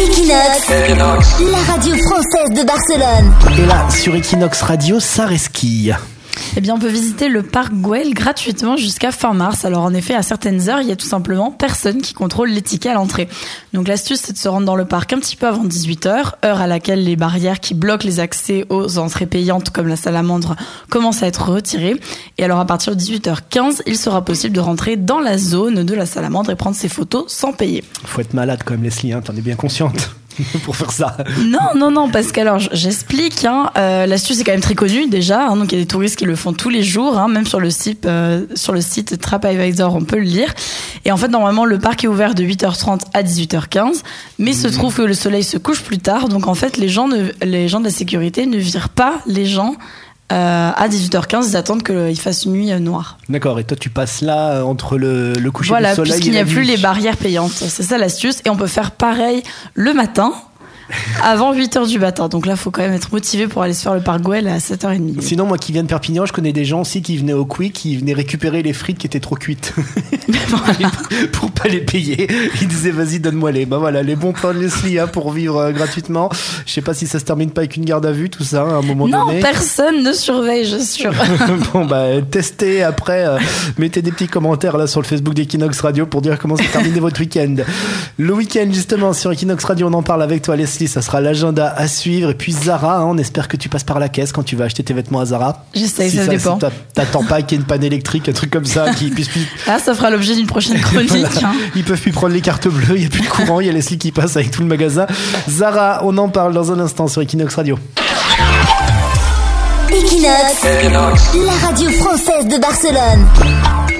Equinox, la radio française de Barcelone. Et là, sur Equinox Radio, ça resquille. Eh bien, on peut visiter le parc Güell gratuitement jusqu'à fin mars. Alors, en effet, à certaines heures, il y a tout simplement personne qui contrôle les tickets à l'entrée. Donc, l'astuce, c'est de se rendre dans le parc un petit peu avant 18h, heure à laquelle les barrières qui bloquent les accès aux entrées payantes, comme la salamandre, commencent à être retirées. Et alors, à partir de 18h15, il sera possible de rentrer dans la zone de la salamandre et prendre ses photos sans payer. Faut être malade quand même, Leslie, hein, t'en es bien consciente. pour faire ça. Non, non, non, parce que alors j'explique. Hein, euh, L'astuce est quand même très connue déjà. Hein, donc il y a des touristes qui le font tous les jours, hein, même sur le site euh, sur le site on peut le lire. Et en fait, normalement, le parc est ouvert de 8h30 à 18h15, mais se trouve que le soleil se couche plus tard. Donc en fait, les gens, ne, les gens de la sécurité ne virent pas les gens. Euh, à 18h15, ils attendent qu'il fasse nuit euh, noire. D'accord, et toi tu passes là euh, entre le, le coucher Voilà, du soleil puisqu'il et n'y la a plus les barrières payantes. C'est ça l'astuce. Et on peut faire pareil le matin, avant 8h du matin. Donc là, il faut quand même être motivé pour aller se faire le parc Güell à 7h30. Sinon, moi qui viens de Perpignan, je connais des gens aussi qui venaient au Quick, qui venaient récupérer les frites qui étaient trop cuites. pour pas les payer. Ils disaient, vas-y, donne-moi les. Bah voilà, les bons plans de Leslie hein, pour vivre euh, gratuitement. Je sais pas si ça se termine pas avec une garde à vue, tout ça, hein, à un moment Non, donné. personne ne surveille, je suis sûre. bon bah testez après, euh, mettez des petits commentaires là sur le Facebook d'Equinox Radio pour dire comment s'est terminé votre week-end. Le week-end justement sur Equinox Radio, on en parle avec toi Leslie, ça sera l'agenda à suivre. Et puis Zara, hein, on espère que tu passes par la caisse quand tu vas acheter tes vêtements à Zara. J'essaye, Si ça dépend. si t'a- T'attends pas qu'il y ait une panne électrique, un truc comme ça, qui puisse plus. Ah, ça fera l'objet d'une prochaine chronique. Voilà. hein. Ils peuvent plus prendre les cartes bleues, il y a plus de courant, il y a Leslie qui passe avec tout le magasin. Zara, on en parle dans un instant sur Equinox Radio. Equinox, la radio française de Barcelone.